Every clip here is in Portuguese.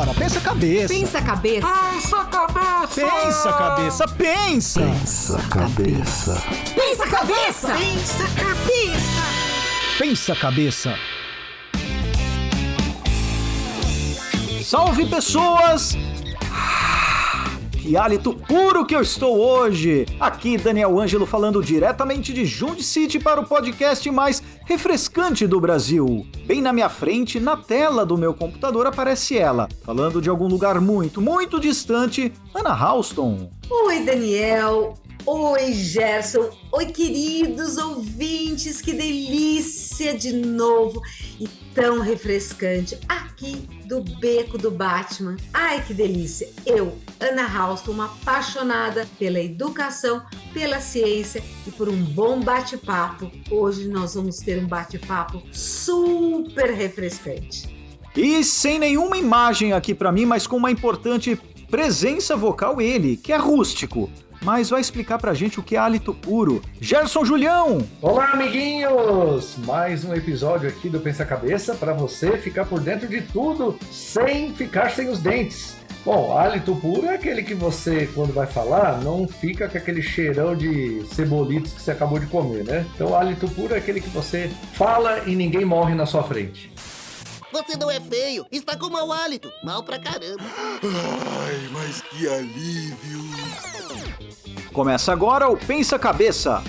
Pensa cabeça. Pensa cabeça. Pensa cabeça. Pensa cabeça, pensa. Pensa cabeça. Pensa cabeça. Pensa cabeça. Pensa cabeça. Salve pessoas! Que hálito puro que eu estou hoje! Aqui Daniel Ângelo falando diretamente de Junди City para o podcast mais refrescante do Brasil. Bem na minha frente, na tela do meu computador, aparece ela, falando de algum lugar muito, muito distante, Ana Halston. Oi, Daniel. Oi, Gerson. Oi, queridos ouvintes. Que delícia de novo e tão refrescante aqui do Beco do Batman. Ai, que delícia. Eu, Ana Halston, uma apaixonada pela educação, pela ciência e por um bom bate-papo. Hoje nós vamos ter um bate-papo super refrescante. E sem nenhuma imagem aqui para mim, mas com uma importante presença vocal ele, que é rústico mas vai explicar pra gente o que é hálito puro. Gerson Julião! Olá, amiguinhos! Mais um episódio aqui do Pensa Cabeça para você ficar por dentro de tudo sem ficar sem os dentes. Bom, hálito puro é aquele que você, quando vai falar, não fica com aquele cheirão de cebolitos que você acabou de comer, né? Então, hálito puro é aquele que você fala e ninguém morre na sua frente. Você não é feio, está com mau hálito. Mal pra caramba. Ai, mas que alívio. Começa agora o Pensa Cabeça.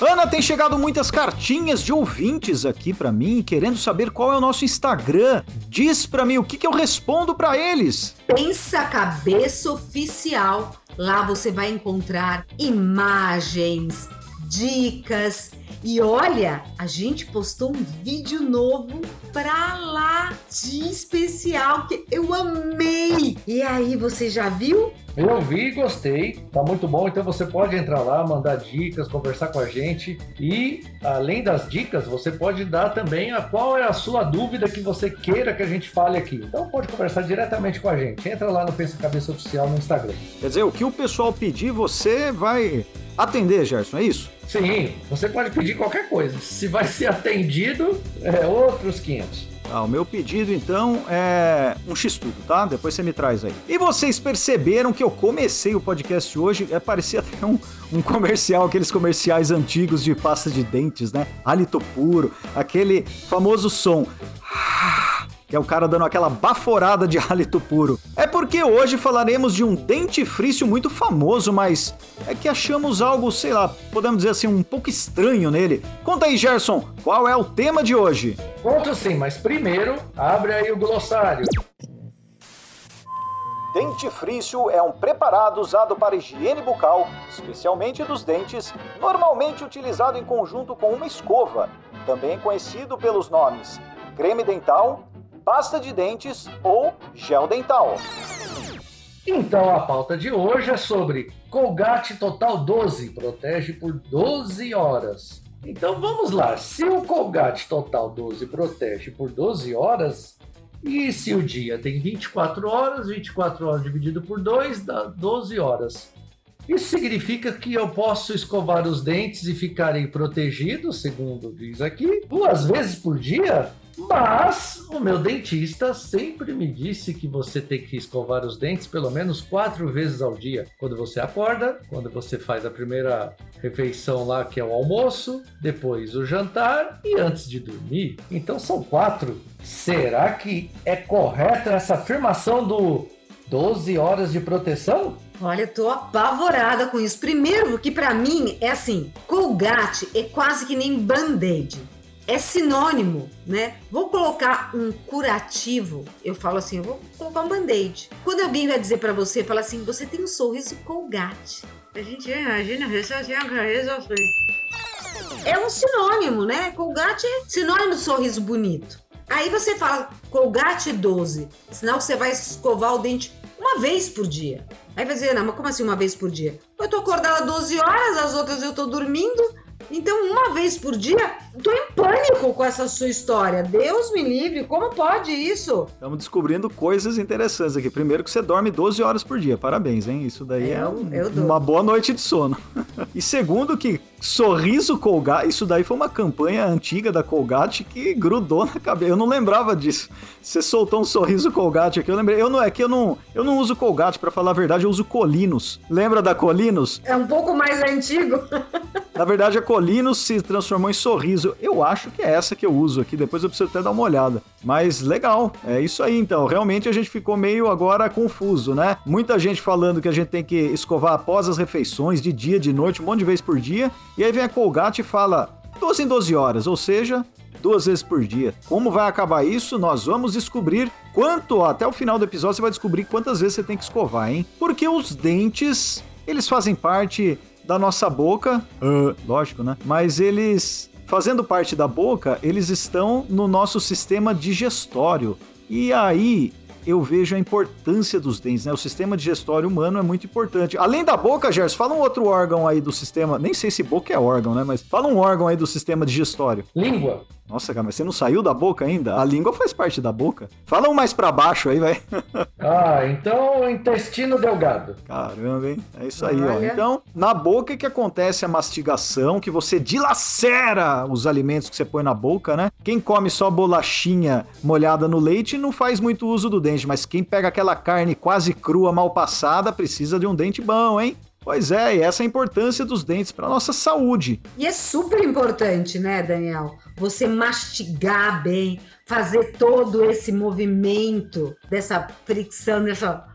Ana, tem chegado muitas cartinhas de ouvintes aqui para mim, querendo saber qual é o nosso Instagram. Diz para mim o que, que eu respondo para eles. Pensa Cabeça Oficial. Lá você vai encontrar imagens, dicas. E olha, a gente postou um vídeo novo pra lá de especial que eu amei. E aí, você já viu? Eu vi e gostei, tá muito bom. Então você pode entrar lá, mandar dicas, conversar com a gente. E além das dicas, você pode dar também a qual é a sua dúvida que você queira que a gente fale aqui. Então pode conversar diretamente com a gente. Entra lá no Pensa Cabeça Oficial no Instagram. Quer dizer, o que o pessoal pedir, você vai atender, Gerson, é isso? Sim, você pode pedir qualquer coisa. Se vai ser atendido, é outros 500. Ah, o meu pedido então é um x-tudo, tá? Depois você me traz aí. E vocês perceberam que eu comecei o podcast hoje, é, parecia até um, um comercial, aqueles comerciais antigos de pasta de dentes, né? Hálito puro, aquele famoso som que é o cara dando aquela baforada de hálito puro. É porque hoje falaremos de um dentifrício muito famoso, mas é que achamos algo, sei lá, podemos dizer assim, um pouco estranho nele. Conta aí, Gerson, qual é o tema de hoje? Conto sim, mas primeiro, abre aí o glossário. Dentifrício é um preparado usado para higiene bucal, especialmente dos dentes, normalmente utilizado em conjunto com uma escova, também conhecido pelos nomes creme dental, pasta de dentes ou gel dental. Então a pauta de hoje é sobre Colgate Total 12, protege por 12 horas. Então vamos lá, se o Colgate Total 12 protege por 12 horas, e se o dia tem 24 horas, 24 horas dividido por 2 dá 12 horas. Isso significa que eu posso escovar os dentes e ficarem protegidos, segundo diz aqui, duas vezes por dia? Mas o meu dentista sempre me disse que você tem que escovar os dentes pelo menos quatro vezes ao dia. Quando você acorda, quando você faz a primeira refeição lá, que é o almoço, depois o jantar e antes de dormir. Então são quatro. Será que é correta essa afirmação do 12 horas de proteção? Olha, eu tô apavorada com isso. Primeiro, porque para mim é assim, Colgate é quase que nem band-aid é sinônimo, né? Vou colocar um curativo, eu falo assim, eu vou colocar um band-aid. Quando alguém vai dizer para você, fala assim, você tem um sorriso colgate. A gente imagina, é um sinônimo, né? Colgate é sinônimo de sorriso bonito. Aí você fala Colgate 12, sinal que você vai escovar o dente uma vez por dia. Aí vai dizer, não, mas como assim uma vez por dia? Eu tô acordada 12 horas, as outras eu tô dormindo, Então, uma vez por dia, tô em pânico com essa sua história. Deus me livre, como pode isso? Estamos descobrindo coisas interessantes aqui. Primeiro que você dorme 12 horas por dia. Parabéns, hein? Isso daí é, Eu- um- eu dou. uma boa noite de sono. e segundo que sorriso Colgate, isso daí foi uma campanha antiga da Colgate que grudou na cabeça. Eu não lembrava disso. Você soltou um sorriso Colgate aqui, eu lembrei. Eu não é que eu não, eu não uso Colgate para falar a verdade, eu uso Colinos. Lembra da Colinos? É um pouco mais antigo. Na verdade, a Colinos se transformou em sorriso. Eu acho que é essa que eu uso aqui. Depois eu preciso até dar uma olhada. Mas legal, é isso aí então. Realmente a gente ficou meio agora confuso, né? Muita gente falando que a gente tem que escovar após as refeições, de dia, de noite, um monte de vezes por dia. E aí vem a Colgate e fala 12 em 12 horas, ou seja, duas vezes por dia. Como vai acabar isso? Nós vamos descobrir quanto, até o final do episódio você vai descobrir quantas vezes você tem que escovar, hein? Porque os dentes, eles fazem parte da nossa boca, ah, lógico, né? Mas eles, fazendo parte da boca, eles estão no nosso sistema digestório. E aí eu vejo a importância dos dentes, né? O sistema digestório humano é muito importante. Além da boca, Gerson, fala um outro órgão aí do sistema. Nem sei se boca é órgão, né? Mas fala um órgão aí do sistema digestório. Língua. Nossa, cara, mas você não saiu da boca ainda? A língua faz parte da boca. Fala um mais pra baixo aí, vai. Ah, então intestino delgado. Caramba, hein? É isso aí, ó. Então, na boca é que acontece a mastigação, que você dilacera os alimentos que você põe na boca, né? Quem come só bolachinha molhada no leite não faz muito uso do dente, mas quem pega aquela carne quase crua, mal passada, precisa de um dente bom, hein? Pois é, e essa é a importância dos dentes para nossa saúde. E é super importante, né, Daniel? Você mastigar bem, fazer todo esse movimento dessa fricção, dessa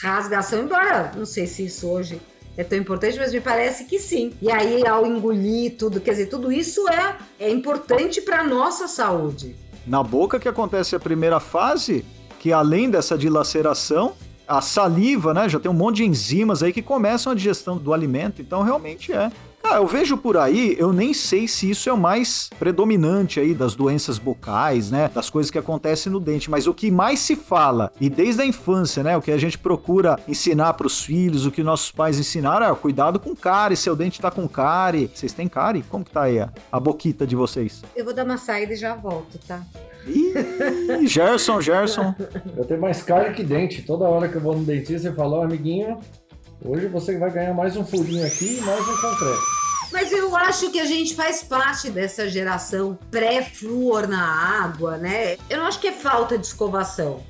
rasgação, embora não sei se isso hoje é tão importante, mas me parece que sim. E aí, ao engolir tudo, quer dizer, tudo isso é, é importante para nossa saúde. Na boca que acontece a primeira fase, que além dessa dilaceração, a saliva, né? Já tem um monte de enzimas aí que começam a digestão do alimento, então realmente é. Cara, eu vejo por aí, eu nem sei se isso é o mais predominante aí das doenças bucais, né? Das coisas que acontecem no dente, mas o que mais se fala, e desde a infância, né? O que a gente procura ensinar pros filhos, o que nossos pais ensinaram é cuidado com cárie, seu dente tá com cárie. Vocês têm cárie? Como que tá aí a, a boquita de vocês? Eu vou dar uma saída e já volto, tá? Ih, Gerson, Gerson. Eu tenho mais cara que dente. Toda hora que eu vou no dentista, você fala, ó, amiguinho, hoje você vai ganhar mais um furinho aqui e mais um concreto. Mas eu acho que a gente faz parte dessa geração pré-flúor na água, né? Eu não acho que é falta de escovação.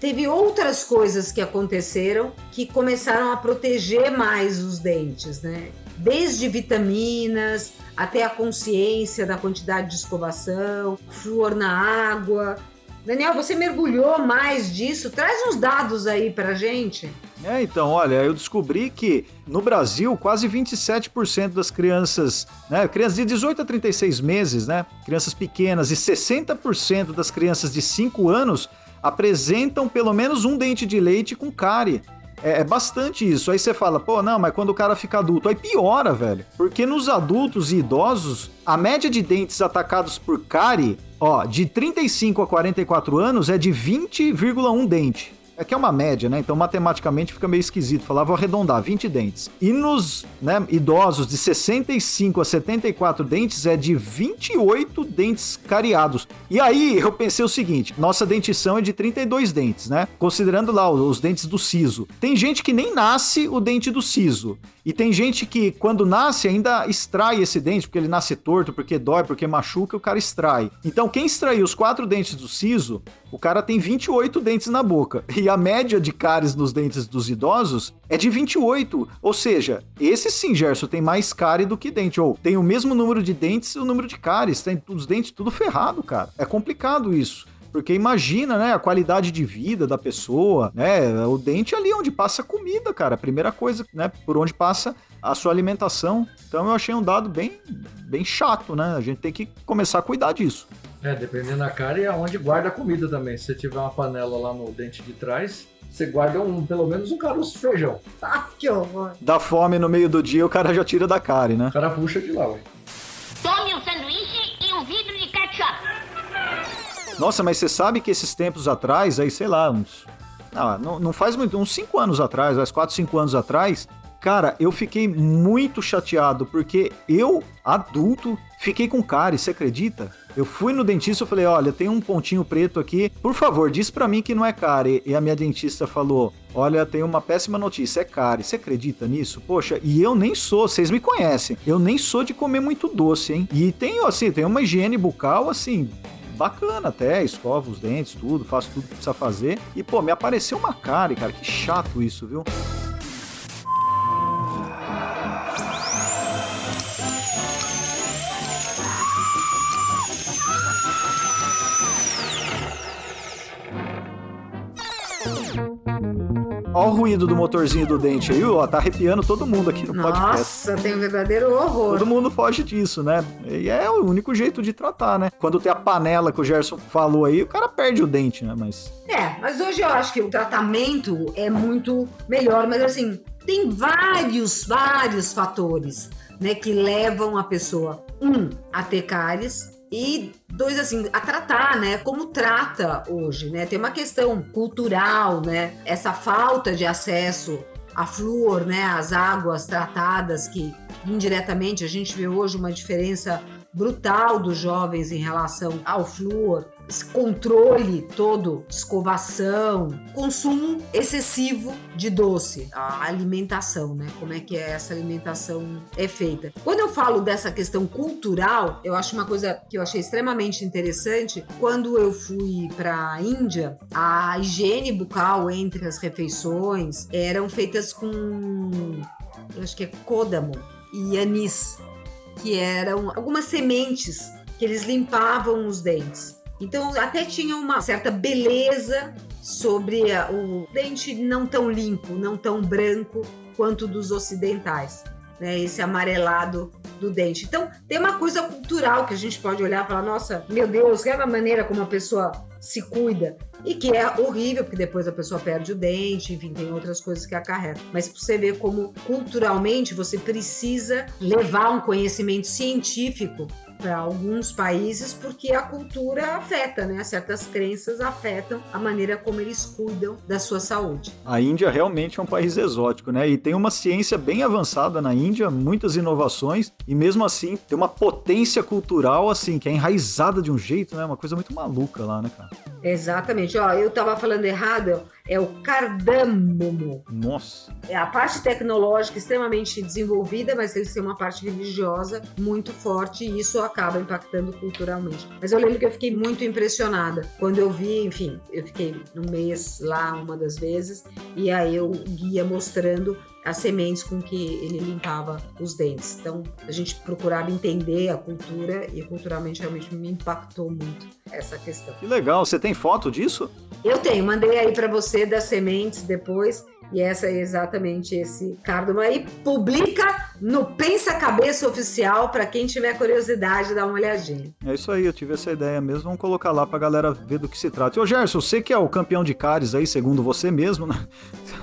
Teve outras coisas que aconteceram que começaram a proteger mais os dentes, né? Desde vitaminas até a consciência da quantidade de escovação, flúor na água. Daniel, você mergulhou mais disso? Traz uns dados aí pra gente. É, então, olha, eu descobri que no Brasil, quase 27% das crianças, né, crianças de 18 a 36 meses, né, crianças pequenas, e 60% das crianças de 5 anos apresentam pelo menos um dente de leite com cárie. É, é bastante isso. Aí você fala, pô, não, mas quando o cara fica adulto, aí piora, velho. Porque nos adultos e idosos, a média de dentes atacados por cárie, ó, de 35 a 44 anos é de 20,1 dente. É que é uma média, né? Então matematicamente fica meio esquisito. Falar, vou arredondar, 20 dentes. E nos né, idosos de 65 a 74 dentes é de 28 dentes cariados. E aí eu pensei o seguinte: nossa dentição é de 32 dentes, né? Considerando lá os, dentes do siso. Tem gente que nem nasce o dente do siso. E tem gente que, quando nasce, ainda extrai esse dente, porque ele nasce torto, porque dói, porque machuca, o cara extrai. Então, quem extraiu os quatro dentes do siso, o cara tem 28 dentes na boca. E a média de cáries nos dentes dos idosos é de 28. Ou seja, esse sim, Gerson, tem mais cárie do que dente. Ou tem o mesmo número de dentes e o número de cáries. Tem os dentes tudo ferrado, cara. É complicado isso. Porque imagina, né, a qualidade de vida da pessoa, né? O dente é ali onde passa a comida, cara. A primeira coisa, né, por onde passa a sua alimentação. Então eu achei um dado bem, bem chato, né? A gente tem que começar a cuidar disso. É, dependendo da cara e aonde guarda a comida também. Se você tiver uma panela lá no dente de trás, você guarda um, pelo menos um caroço de feijão. Ah, que horror. Dá fome no meio do dia, o cara já tira da cárie, né? O cara puxa de lá, ué. Nossa, mas você sabe que esses tempos atrás, aí sei lá, uns. Ah, não, não faz muito, uns 5 anos atrás, uns 4, 5 anos atrás, Cara, eu fiquei muito chateado, porque eu, adulto, fiquei com cárie, você acredita? Eu fui no dentista e falei, olha, tem um pontinho preto aqui, por favor, diz pra mim que não é cárie. E a minha dentista falou, olha, tem uma péssima notícia, é cárie. Você acredita nisso? Poxa, e eu nem sou, vocês me conhecem, eu nem sou de comer muito doce, hein? E tenho, assim, tem uma higiene bucal, assim, bacana até, escovo os dentes, tudo, faço tudo que precisa fazer. E, pô, me apareceu uma cárie, cara, que chato isso, viu? Olha o ruído do motorzinho do dente aí, ó, tá arrepiando todo mundo aqui no podcast. Nossa, tem um verdadeiro horror. Todo mundo foge disso, né? E é o único jeito de tratar, né? Quando tem a panela que o Gerson falou aí, o cara perde o dente, né? Mas. É, mas hoje eu acho que o tratamento é muito melhor, mas assim, tem vários, vários fatores, né, que levam a pessoa, um, a ter cáries, e dois assim a tratar né como trata hoje né? Tem uma questão cultural né? Essa falta de acesso a flúor né? As águas tratadas que indiretamente a gente vê hoje uma diferença brutal dos jovens em relação ao flúor esse controle todo, escovação, consumo excessivo de doce, a alimentação, né? Como é que é essa alimentação é feita. Quando eu falo dessa questão cultural, eu acho uma coisa que eu achei extremamente interessante. Quando eu fui para a Índia, a higiene bucal entre as refeições eram feitas com, eu acho que é códamo e anis, que eram algumas sementes que eles limpavam os dentes. Então até tinha uma certa beleza sobre o dente não tão limpo, não tão branco quanto dos ocidentais. Né, esse amarelado do dente. Então, tem uma coisa cultural que a gente pode olhar e falar: nossa, meu Deus, que é a maneira como a pessoa se cuida. E que é horrível, porque depois a pessoa perde o dente, enfim, tem outras coisas que acarretam. Mas você vê como culturalmente você precisa levar um conhecimento científico para alguns países porque a cultura afeta, né? Certas crenças afetam a maneira como eles cuidam da sua saúde. A Índia realmente é um país exótico, né? E tem uma ciência bem avançada na Índia, muitas inovações e mesmo assim tem uma potência cultural assim que é enraizada de um jeito, né? Uma coisa muito maluca lá, né, cara? Exatamente. Ó, eu tava falando errado, é o cardâmomo. Nossa. É a parte tecnológica extremamente desenvolvida, mas eles têm uma parte religiosa muito forte e isso acaba impactando culturalmente. Mas eu lembro que eu fiquei muito impressionada quando eu vi, enfim, eu fiquei um mês lá uma das vezes e aí eu guia mostrando as sementes com que ele limpava os dentes. Então, a gente procurava entender a cultura e culturalmente realmente me impactou muito essa questão. Que legal, você tem foto disso? Eu tenho, mandei aí para você das sementes depois. E essa é exatamente esse cardamo aí. Publica no Pensa Cabeça Oficial para quem tiver curiosidade, dar uma olhadinha. É isso aí, eu tive essa ideia mesmo. Vamos colocar lá pra galera ver do que se trata. E, ô Gerson, você que é o campeão de cáries aí, segundo você mesmo, né?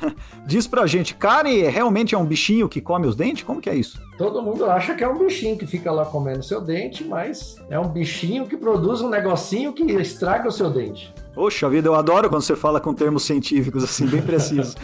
Diz pra gente, cárie realmente é um bichinho que come os dentes? Como que é isso? Todo mundo acha que é um bichinho que fica lá comendo seu dente, mas é um bichinho que produz um negocinho que estraga o seu dente. Poxa vida, eu adoro quando você fala com termos científicos assim, bem precisos.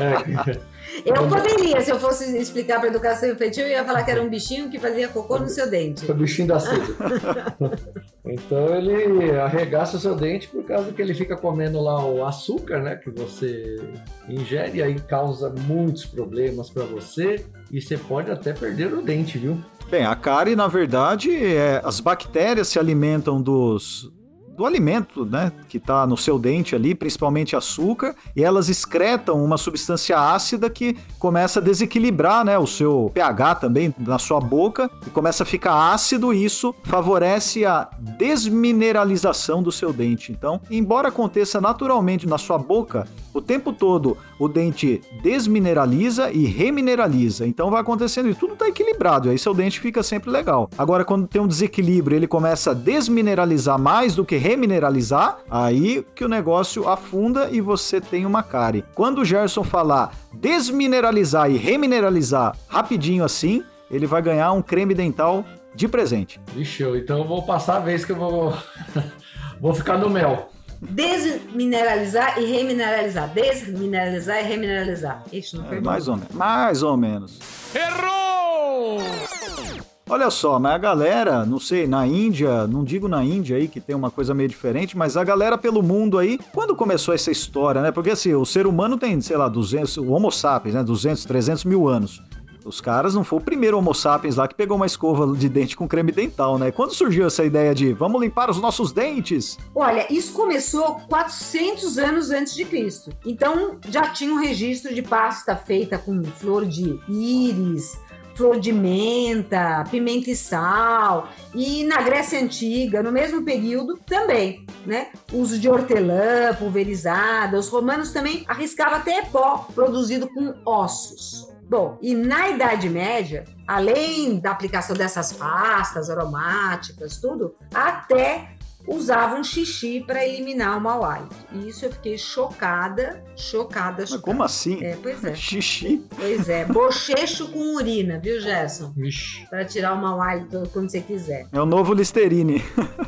É, Eu poderia, se eu fosse explicar para educação infantil, eu ia falar que era um bichinho que fazia cocô no seu dente. o bichinho da seda. então ele arregaça o seu dente por causa que ele fica comendo lá o açúcar, né? Que você ingere, e aí causa muitos problemas para você e você pode até perder o dente, viu? Bem, a cárie, na verdade, é, as bactérias se alimentam dos do alimento, né, que está no seu dente ali, principalmente açúcar, e elas excretam uma substância ácida que começa a desequilibrar, né, o seu pH também na sua boca e começa a ficar ácido e isso favorece a desmineralização do seu dente. Então, embora aconteça naturalmente na sua boca, o tempo todo o dente desmineraliza e remineraliza. Então vai acontecendo e tudo está equilibrado, aí seu dente fica sempre legal. Agora, quando tem um desequilíbrio, ele começa a desmineralizar mais do que remineralizar, aí que o negócio afunda e você tem uma cárie. Quando o Gerson falar desmineralizar e remineralizar rapidinho assim, ele vai ganhar um creme dental de presente. Vixe, eu- então eu vou passar a vez que eu vou, vou ficar no mel. desmineralizar e remineralizar. Desmineralizar e remineralizar. Isso não foi É, mais ou menos. Mais ou menos. Olha só, mas a galera, não sei, na Índia, não digo na Índia aí que tem uma coisa meio diferente, mas a galera pelo mundo aí, quando começou essa história, né? Porque assim, o ser humano tem, sei lá, 200, o Homo sapiens, né? 200, 300 mil anos. Os caras não foi o primeiro Homo sapiens lá que pegou uma escova de dente com creme dental, né? Quando surgiu essa ideia de vamos limpar os nossos dentes? Olha, isso começou 400 anos antes de Cristo. Então já tinha um registro de pasta feita com flor de íris, flor de menta, pimenta e sal. E na Grécia Antiga, no mesmo período, também, né? Uso de hortelã pulverizada. Os romanos também arriscavam até pó produzido com ossos. Bom, e na Idade Média, além da aplicação dessas pastas aromáticas, tudo, até usavam xixi para eliminar o mau hálito. E isso eu fiquei chocada, chocada, Mas chocada. como assim? É, pois é. Xixi. Pois é, bochecho com urina, viu, Gerson? Para tirar o mau hálito quando você quiser. É o novo Listerine.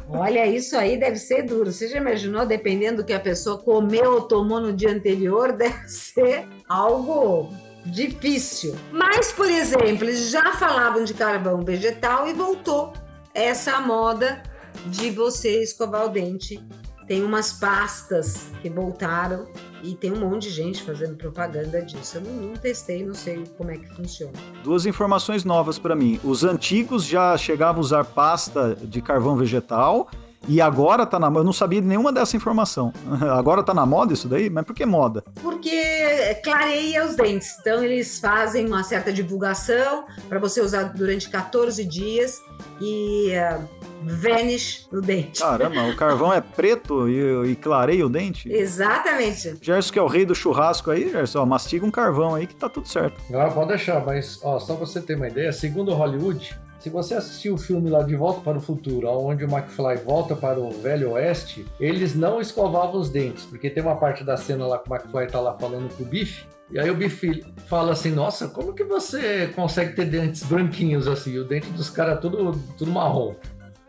Olha, isso aí deve ser duro. Você já imaginou, dependendo do que a pessoa comeu ou tomou no dia anterior, deve ser algo difícil. Mas, por exemplo, eles já falavam de carvão vegetal e voltou essa moda de você escovar o dente. Tem umas pastas que voltaram e tem um monte de gente fazendo propaganda disso. Eu não, testei, não sei como é que funciona. Duas informações novas pra mim. Os antigos já chegavam a usar pasta de carvão vegetal e agora tá na moda. Eu não sabia de nenhuma dessa informação. Agora tá na moda isso daí? Mas por que moda? Porque clareia os dentes. Então eles fazem uma certa divulgação para você usar durante 14 dias e uh, vanish no dente. Caramba, o carvão é preto e, e clareia o dente? Exatamente. Gerson, que é o rei do churrasco aí, Gerson, ó, mastiga um carvão aí que tá tudo certo. Ah, pode deixar, mas ó, só pra você ter uma ideia, segundo Hollywood, se você assistir o filme lá De Volta para o Futuro, onde o McFly volta para o Velho Oeste, eles não escovavam os dentes, porque tem uma parte da cena lá que o McFly tá lá falando pro Biff, e aí o Biff fala assim, nossa, como que você consegue ter dentes branquinhos assim? O dente dos caras tudo, tudo marrom.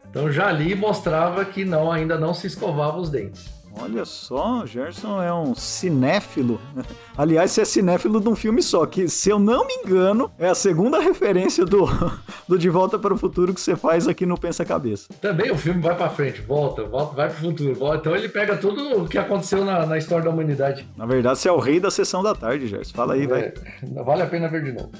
Então já ali mostrava que não, ainda não se escovava os dentes. Olha só, o Gerson é um cinéfilo. Aliás, você é cinéfilo de um filme só, que, se eu não me engano, é a segunda referência do, do De Volta para o Futuro que você faz aqui no Pensa Cabeça. Também o filme vai pra frente, volta, volta, vai pro futuro. volta. Então ele pega tudo o que aconteceu na, na história da humanidade. Na verdade, você é o rei da sessão da tarde, Gerson. Fala aí, vai. É, vale a pena ver de novo.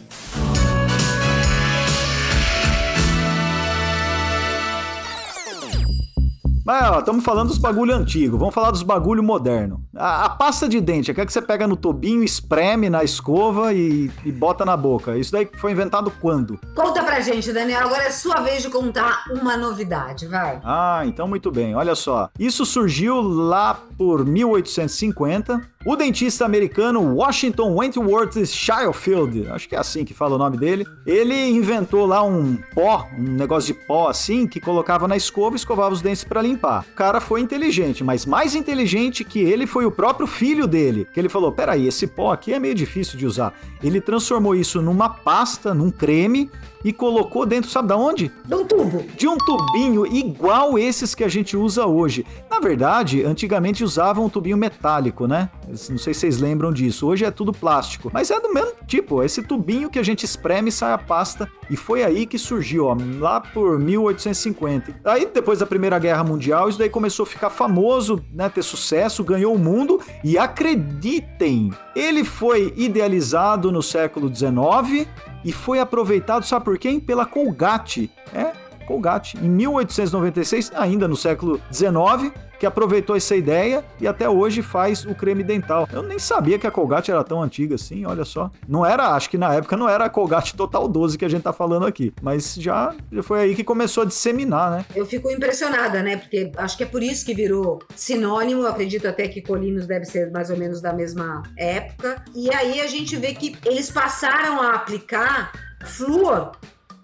Mas, ó, estamos falando dos bagulho antigo, vamos falar dos bagulho moderno. A, a pasta de dente, aquela que você pega no tubinho, espreme na escova e, e bota na boca. Isso daí foi inventado quando? Conta pra gente, Daniel. Agora é sua vez de contar uma novidade, vai. Ah, então muito bem. Olha só. Isso surgiu lá por 1850. O dentista americano Washington Wentworth Shirefield, acho que é assim que fala o nome dele, ele inventou lá um pó, um negócio de pó assim, que colocava na escova e escovava os dentes para limpar. O cara foi inteligente, mas mais inteligente que ele foi o próprio filho dele, que ele falou: peraí, esse pó aqui é meio difícil de usar. Ele transformou isso numa pasta, num creme, e colocou dentro, sabe da onde? De um tubo. de um tubinho igual esses que a gente usa hoje. Na verdade, antigamente usavam um tubinho metálico, né? Não sei se vocês lembram disso. Hoje é tudo plástico, mas é do mesmo tipo. Esse tubinho que a gente espreme e sai a pasta. E foi aí que surgiu, ó, lá por 1850. Aí depois da Primeira Guerra Mundial, isso daí começou a ficar famoso, né, ter sucesso, ganhou o mundo e acreditem, ele foi idealizado no século XIX e foi aproveitado, sabe por quem? Pela Colgate. É, Colgate. Em 1896, ainda no século XIX, que aproveitou essa ideia e até hoje faz o creme dental. Eu nem sabia que a Colgate era tão antiga assim, olha só. Não era, acho que na época não era a Colgate Total 12 que a gente tá falando aqui, mas já, já foi aí que começou a disseminar, né? Eu fico impressionada, né? Porque acho que é por isso que virou sinônimo. Eu acredito até que Colinos deve ser mais ou menos da mesma época. E aí a gente vê que eles passaram a aplicar flúor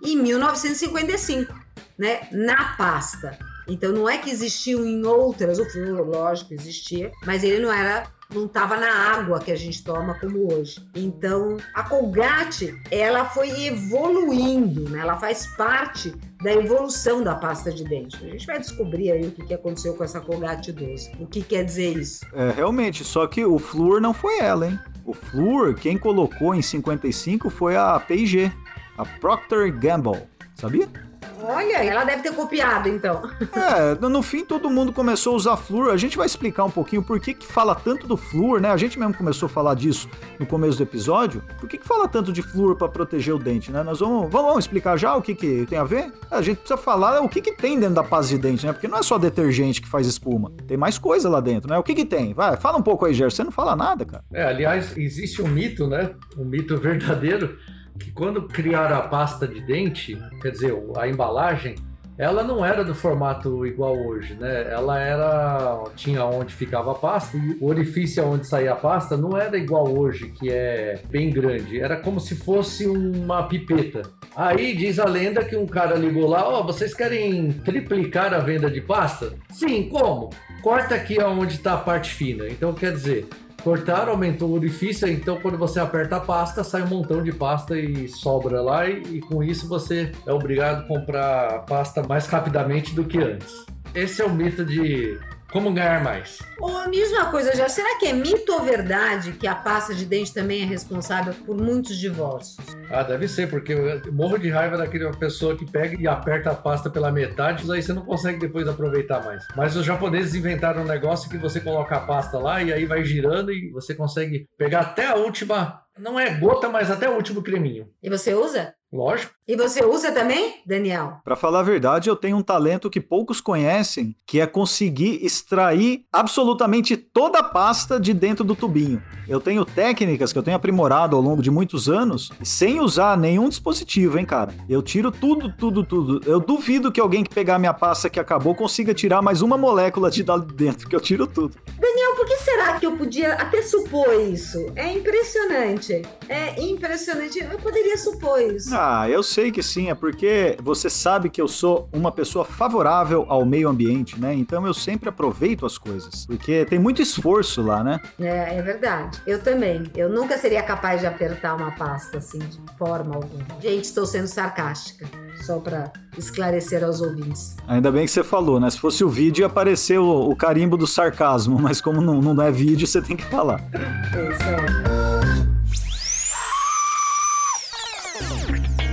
em 1955, né? Na pasta. Então não é que existiam em outras, o flúor, lógico, existia, mas ele não era não estava na água que a gente toma como hoje. Então, a Colgate, ela foi evoluindo, né? Ela faz parte da evolução da pasta de dente. A gente vai descobrir aí o que, que aconteceu com essa Colgate 12. O que quer dizer isso? É, realmente, só que o flúor não foi ela, hein? O flúor, quem colocou em 55 foi a P&G, a Procter Gamble, sabia? Olha, ela deve ter copiado, então. É, no- fim todo mundo começou a usar flúor. A gente vai explicar um pouquinho por que, que fala tanto do flúor, né? A gente mesmo começou a falar disso no começo do episódio. Por que, que fala tanto de flúor para proteger o dente, né? Nós vamos, vamos, vamos explicar já o que, que tem a ver? A gente precisa falar o que, que tem dentro da pasta de dente, né? Porque não é só detergente que faz espuma. Tem mais coisa lá dentro, né? O que, que tem? Vai, fala um pouco aí, Gerson. Você não fala nada, cara. É, aliás, existe um mito, né? Um mito verdadeiro, que quando criaram a pasta de dente, quer dizer, a embalagem, ela não era do formato igual hoje, né? Ela era. tinha onde ficava a pasta e o orifício onde saía a pasta não era igual hoje, que é bem grande. Era como se fosse uma pipeta. Aí diz a lenda que um cara ligou lá: Ó, vocês querem triplicar a venda de pasta? Sim, como? Corta aqui onde está a parte fina. Então quer dizer, cortaram, aumentou o orifício, então quando você aperta a pasta, sai um montão de pasta e sobra lá, e, e com isso você é obrigado a comprar pasta mais rapidamente do que antes. Esse é o mito de como ganhar mais. Ô, me diz uma coisa, já será que é mito ou verdade que a pasta de dente também é responsável por muitos divórcios? Ah, deve ser, porque eu morro de raiva daquela pessoa que pega e aperta a pasta pela metade, aí você não consegue depois aproveitar mais. Mas os japoneses inventaram um negócio que você coloca a pasta lá e aí vai girando e você consegue pegar até a última, não é gota, mas até o último creminho. E você usa? Lógico. E você usa também, Daniel? Pra falar a verdade, eu tenho um talento que poucos conhecem, que é conseguir extrair absolutamente toda a pasta de dentro do tubinho. Eu tenho técnicas que eu tenho aprimorado ao longo de muitos anos, sem usar nenhum dispositivo, hein, cara. Eu tiro tudo, tudo, tudo. Eu duvido que alguém que pegar minha pasta que acabou consiga tirar mais uma molécula de dentro, que eu tiro tudo. Daniel, por que será que eu podia até supor isso? É impressionante. É impressionante. Eu poderia supor isso. Ah, eu sei que sim, é porque você sabe que eu sou uma pessoa favorável ao meio ambiente, né? Então eu sempre aproveito as coisas, porque tem muito esforço lá, né? É, é verdade. Eu também. Eu nunca seria capaz de apertar uma pasta assim, de forma alguma. Gente, estou sendo sarcástica. Só para esclarecer aos ouvintes. Ainda bem que você falou, né? Se fosse o vídeo, ia aparecer o, o carimbo do sarcasmo, mas como não, não é vídeo, você tem que falar. É isso aí.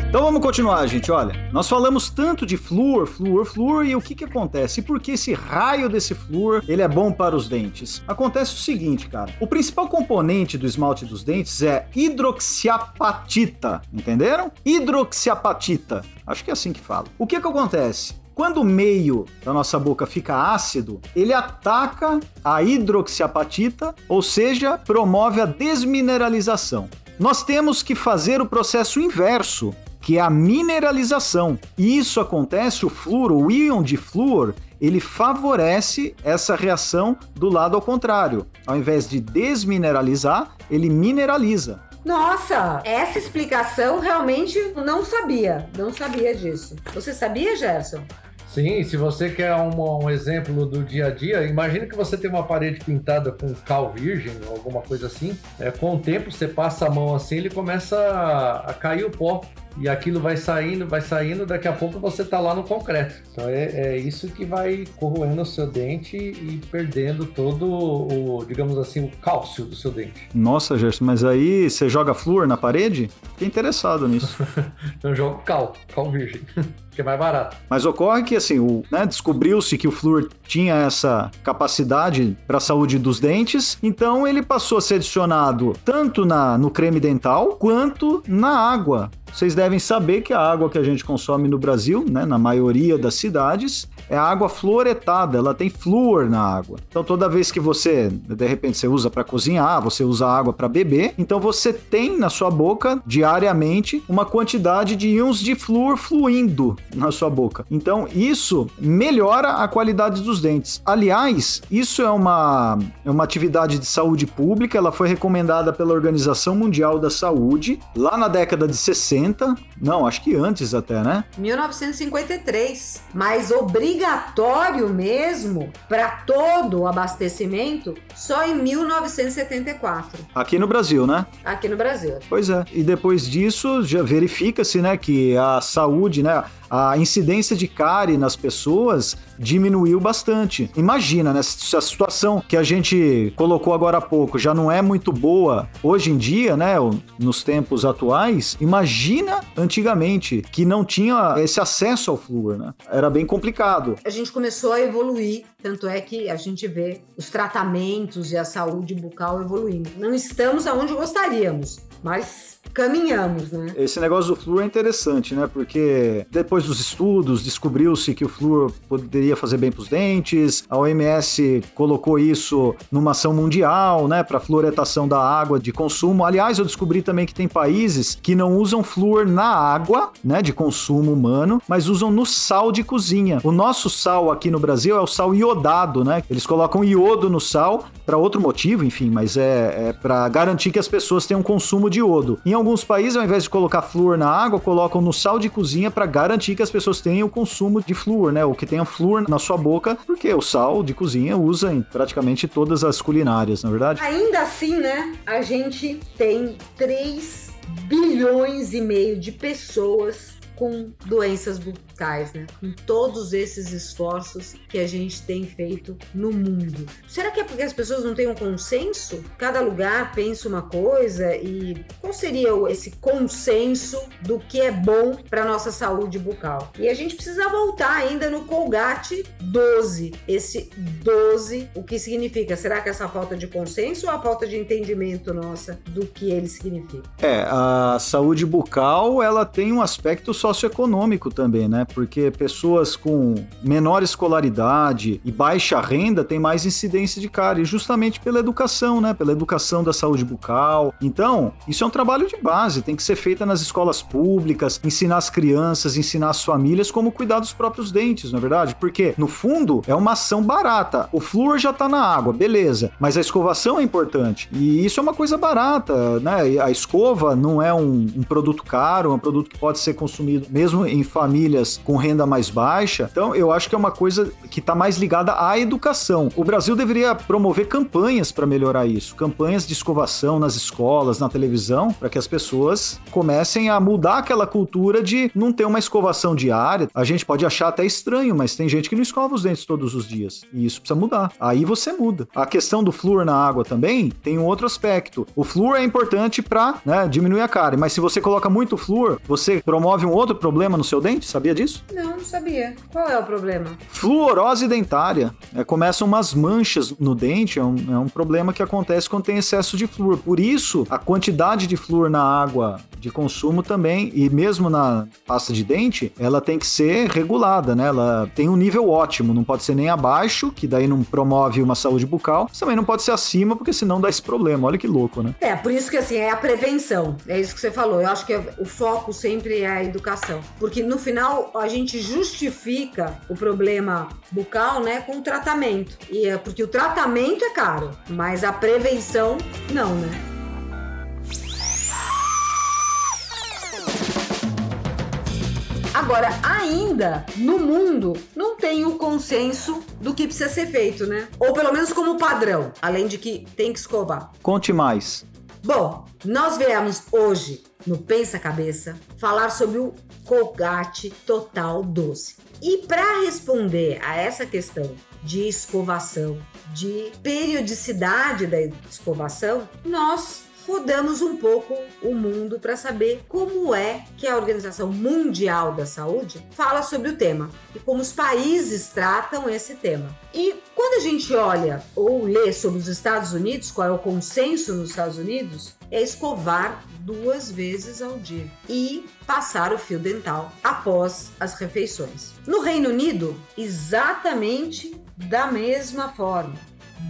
Então vamos continuar, gente. Olha, nós falamos tanto de flúor, flúor, flúor e o que que acontece? E por que esse raio desse flúor ele é bom para os dentes? Acontece o seguinte, cara. O principal componente do esmalte dos dentes é hidroxiapatita, entenderam? Hidroxiapatita. Acho que é assim que fala. O que que acontece? Quando o meio da nossa boca fica ácido, ele ataca a hidroxiapatita, ou seja, promove a desmineralização. Nós temos que fazer o processo inverso, que é a mineralização. E isso acontece, o flúor, o íon de flúor, ele favorece essa reação do lado ao contrário. Ao invés de desmineralizar, ele mineraliza. Nossa, essa explicação realmente não sabia. Não sabia disso. Você sabia, Gerson? Sim, se você quer um, um exemplo do dia a dia, imagine que você tem uma parede pintada com cal virgem ou alguma coisa assim. É, com o tempo, você passa a mão assim, ele começa a, a cair o pó. E aquilo vai saindo, vai saindo, daqui a pouco você tá lá no concreto. Então é, é isso que vai corroendo o seu dente e perdendo todo o, digamos assim, o cálcio do seu dente. Nossa, Gerson, mas aí você joga flúor na parede? Fiquei interessado nisso. Então eu jogo cal, cal virgem, é mais barato. Mas ocorre que assim, né, descobriu-se que o flúor tinha essa capacidade para a saúde dos dentes, então ele passou a ser adicionado tanto na, no creme dental quanto na água. Vocês devem saber que a água que a gente consome no Brasil, né, na maioria das cidades, é água fluoretada, ela tem flúor na água. Então toda vez que você, de repente, você usa para cozinhar, você usa água para beber, então você tem na sua boca diariamente uma quantidade de íons de flúor fluindo na sua boca. Então isso melhora a qualidade dos dentes. Aliás, isso é uma, é uma atividade de saúde pública, ela foi recomendada pela Organização Mundial da Saúde lá na década de 60, não, acho que antes até, né? 1953. Mas obriga obrigatório mesmo para todo o abastecimento só em 1974, Aqui no Brasil, né? aqui no Brasil. Pois é. E depois disso, já verifica-se, né, que a saúde, né, a incidência de cárie nas pessoas diminuiu bastante. Imagina, né, se a situação que a gente colocou agora há pouco já não é muito boa hoje em dia, né, nos tempos atuais, imagina antigamente que não tinha esse acesso ao flúor, né? Era bem complicado. A gente começou a evoluir, tanto é que a gente vê os tratamentos e a saúde bucal evoluindo. Não estamos aonde gostaríamos, mas caminhamos, né? Esse negócio do flúor é interessante, né? Porque depois dos estudos descobriu-se que o flúor poderia fazer bem para os dentes. A OMS colocou isso numa ação mundial, né, para fluoretação da água de consumo. Aliás, eu descobri também que tem países que não usam flúor na água, né, de consumo humano, mas usam no sal de cozinha. O nosso sal aqui no Brasil é o sal iodado, né? Eles colocam iodo no sal para outro motivo, enfim, mas é, é para garantir que as pessoas tenham consumo de iodo. Em alguns países, ao invés de colocar flúor na água, colocam no sal de cozinha para garantir que as pessoas tenham o consumo de flúor, né? Ou que tenham flúor na sua boca, porque o sal de cozinha usa em praticamente todas as culinárias, na verdade. Ainda assim, né, a gente tem 3 bilhões e meio de pessoas com doenças bucais, né? Com todos esses esforços que a gente tem feito no mundo. Será que é porque as pessoas não têm um consenso? Cada lugar pensa uma coisa e qual seria esse consenso do que é bom para nossa saúde bucal? E a gente precisa voltar ainda no Colgate 12. Esse 12, o que significa? Será que essa falta de consenso ou a falta de entendimento nossa do que ele significa? É, a saúde bucal, ela tem um aspecto socioeconômico também, né? Porque pessoas com menor escolaridade e baixa renda têm mais incidência de cárie, justamente pela educação, né? Pela educação da saúde bucal. Então, isso é um trabalho de base, tem que ser feita nas escolas públicas, ensinar as crianças, ensinar as famílias como cuidar dos próprios dentes, não é verdade? Porque, no fundo, é uma ação barata. O flúor já tá na água, beleza, mas a escovação é importante. E isso é uma coisa barata, né? A escova não é um, um produto caro, é um produto que pode ser consumido mesmo em famílias com renda mais baixa. Então, eu acho que é uma coisa que está mais ligada à educação. O Brasil deveria promover campanhas para melhorar isso, campanhas de escovação nas escolas, na televisão, para que as pessoas comecem a mudar aquela cultura de não ter uma escovação diária. A gente pode achar até estranho, mas tem gente que não escova os dentes todos os dias. E isso precisa mudar. Aí você muda. A questão do flúor na água também tem um outro aspecto. O flúor é importante para né, diminuir a cárie, mas se você coloca muito flúor, você promove um outro problema no seu dente? Sabia disso? Não, não sabia. Qual é o problema? Fluorose dentária. É, começam umas manchas no dente, é um, é um problema que acontece quando tem excesso de flúor. Por isso, a quantidade de flúor na água de consumo também, e mesmo na pasta de dente, ela tem que ser regulada, né? Ela tem um nível ótimo, não pode ser nem abaixo, que daí não promove uma saúde bucal, mas também não pode ser acima, porque senão dá esse problema. Olha que louco, né? É, por isso que assim, é a prevenção. É isso que você falou. Eu acho que o foco sempre é a educação. Porque no final a gente justifica o problema bucal, né, com o tratamento. E é porque o tratamento é caro, mas a prevenção não, né? Agora, ainda no mundo não tem o consenso do que precisa ser feito, né? Ou pelo menos como padrão, além de que tem que escovar. Conte mais. Bom, nós viemos hoje no Pensa Cabeça falar sobre o Colgate Total 12. E para responder a essa questão de escovação, de periodicidade da escovação, nós rodamos um pouco o mundo para saber como é que a Organização Mundial da Saúde fala sobre o tema e como os países tratam esse tema. E quando a gente olha ou lê sobre os Estados Unidos, qual é o consenso nos Estados Unidos, é escovar duas vezes ao dia e passar o fio dental após as refeições. No Reino Unido, exatamente da mesma forma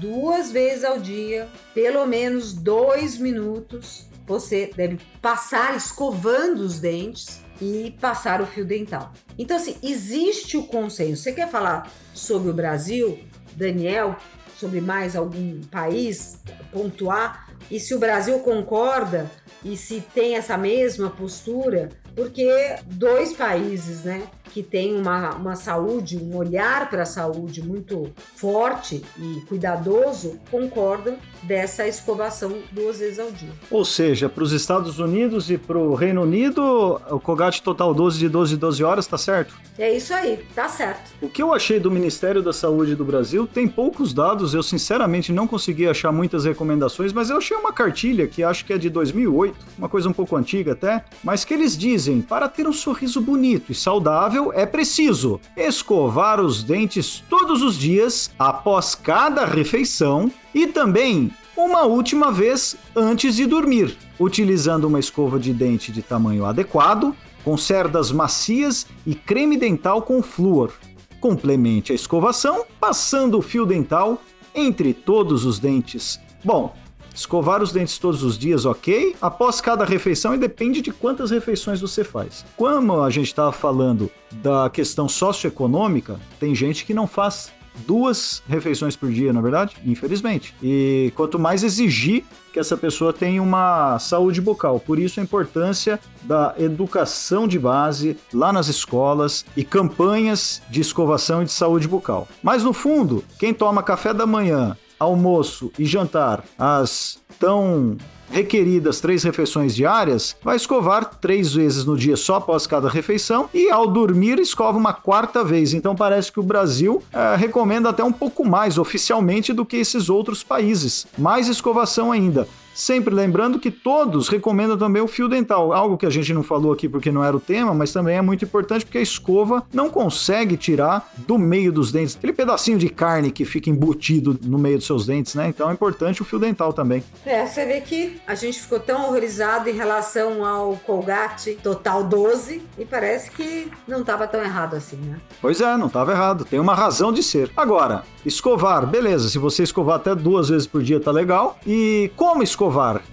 duas vezes ao dia, pelo menos dois minutos, você deve passar escovando os dentes e passar o fio dental. Então, assim, existe o consenso. Você quer falar sobre o Brasil, Daniel, sobre mais algum país, pontuar? E se o Brasil concorda e se tem essa mesma postura, porque dois países, né, que tem uma, uma saúde, um olhar para a saúde muito forte e cuidadoso, concordam dessa escovação duas vezes ao dia. Ou seja, para os Estados Unidos e para o Reino Unido, o Colgate Total 12 de 12 12 horas, tá certo? É isso aí, tá certo. O que eu achei do Ministério da Saúde do Brasil tem poucos dados, eu sinceramente não consegui achar muitas recomendações, mas eu achei uma cartilha que acho que é de 2008, uma coisa um pouco antiga até, mas que eles dizem: para ter um sorriso bonito e saudável é preciso escovar os dentes todos os dias após cada refeição e também uma última vez antes de dormir, utilizando uma escova de dente de tamanho adequado, com cerdas macias e creme dental com flúor. Complemente a escovação passando o fio dental entre todos os dentes. Bom, escovar os dentes todos os dias, ok? Após cada refeição e depende de quantas refeições você faz. Como a gente estava falando da questão socioeconômica, tem gente que não faz duas refeições por dia, na verdade, infelizmente. E quanto mais exigir que essa pessoa tenha uma saúde bucal, por isso a importância da educação de base lá nas escolas e campanhas de escovação e de saúde bucal. Mas no fundo, quem toma café da manhã, almoço e jantar às tão requeridas três refeições diárias, vai escovar três vezes no dia só após cada refeição e ao dormir escova uma quarta vez. Então parece que o Brasil é, recomenda até um pouco mais oficialmente do que esses outros países. Mais escovação ainda. Sempre lembrando que todos recomendam também o fio dental, algo que a gente não falou aqui porque não era o tema, mas também é muito importante porque a escova não consegue tirar do meio dos dentes aquele pedacinho de carne que fica embutido no meio dos seus dentes, né? Então é importante o fio dental também. É, você vê que a gente ficou tão horrorizado em relação ao Colgate Total 12 e parece que não estava tão errado assim, né? Pois é, não estava errado. Tem uma razão de ser. Agora, escovar, beleza. Se você escovar até duas vezes por dia, tá legal. E como escovar?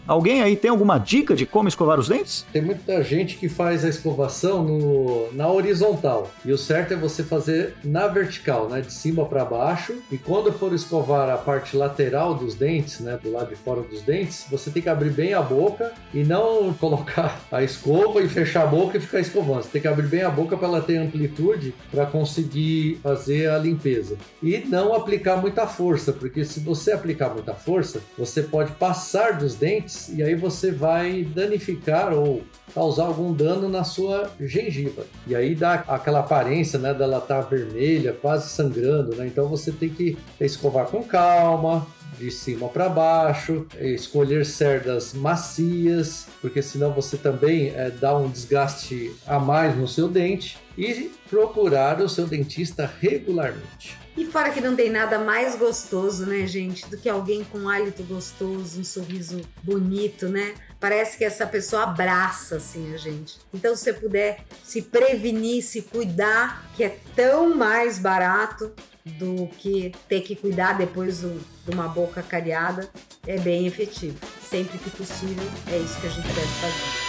Alguém aí tem alguma dica de como escovar os dentes? Tem muita gente que faz a escovação no, na horizontal. E o certo é você fazer na vertical, né? De cima para baixo. E quando for escovar a parte lateral dos dentes, né? Do lado de fora dos dentes, você tem que abrir bem a boca e não colocar a escova e fechar a boca e ficar escovando. Você tem que abrir bem a boca para ela ter amplitude para conseguir fazer a limpeza. E não aplicar muita força, porque se você aplicar muita força, você pode passar dos dentes e aí você vai danificar ou causar algum dano na sua gengiva. E aí dá aquela aparência, né, dela estar tá vermelha, quase sangrando, né? Então você tem que escovar com calma, de cima para baixo, escolher cerdas macias, porque senão você também é, dá um desgaste a mais no seu dente e procurar o seu dentista regularmente. E fora que não tem nada mais gostoso, né, gente, do que alguém com hálito gostoso, um sorriso bonito, né? Parece que essa pessoa abraça assim a gente. Então, se você puder se prevenir, se cuidar, que é tão mais barato do que ter que cuidar depois do, de uma boca cariada, é bem efetivo. Sempre que possível, é isso que a gente deve fazer.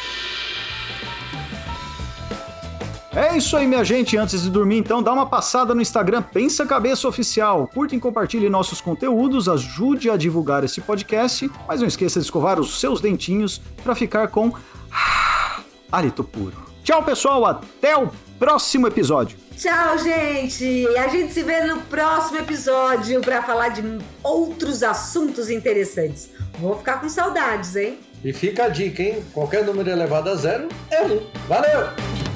É isso aí, minha gente. Antes de dormir, então, dá uma passada no Instagram Pensa Cabeça Oficial. Curta e compartilhe nossos conteúdos, ajude a divulgar esse podcast, mas não esqueça de escovar os seus dentinhos para ficar com hálito puro. Tchau, pessoal. Até o próximo episódio. Tchau, gente! A gente se vê no próximo episódio para falar de outros assuntos interessantes. Vou ficar com saudades, hein? E fica a dica, hein? Qualquer número elevado a zero é um. Valeu!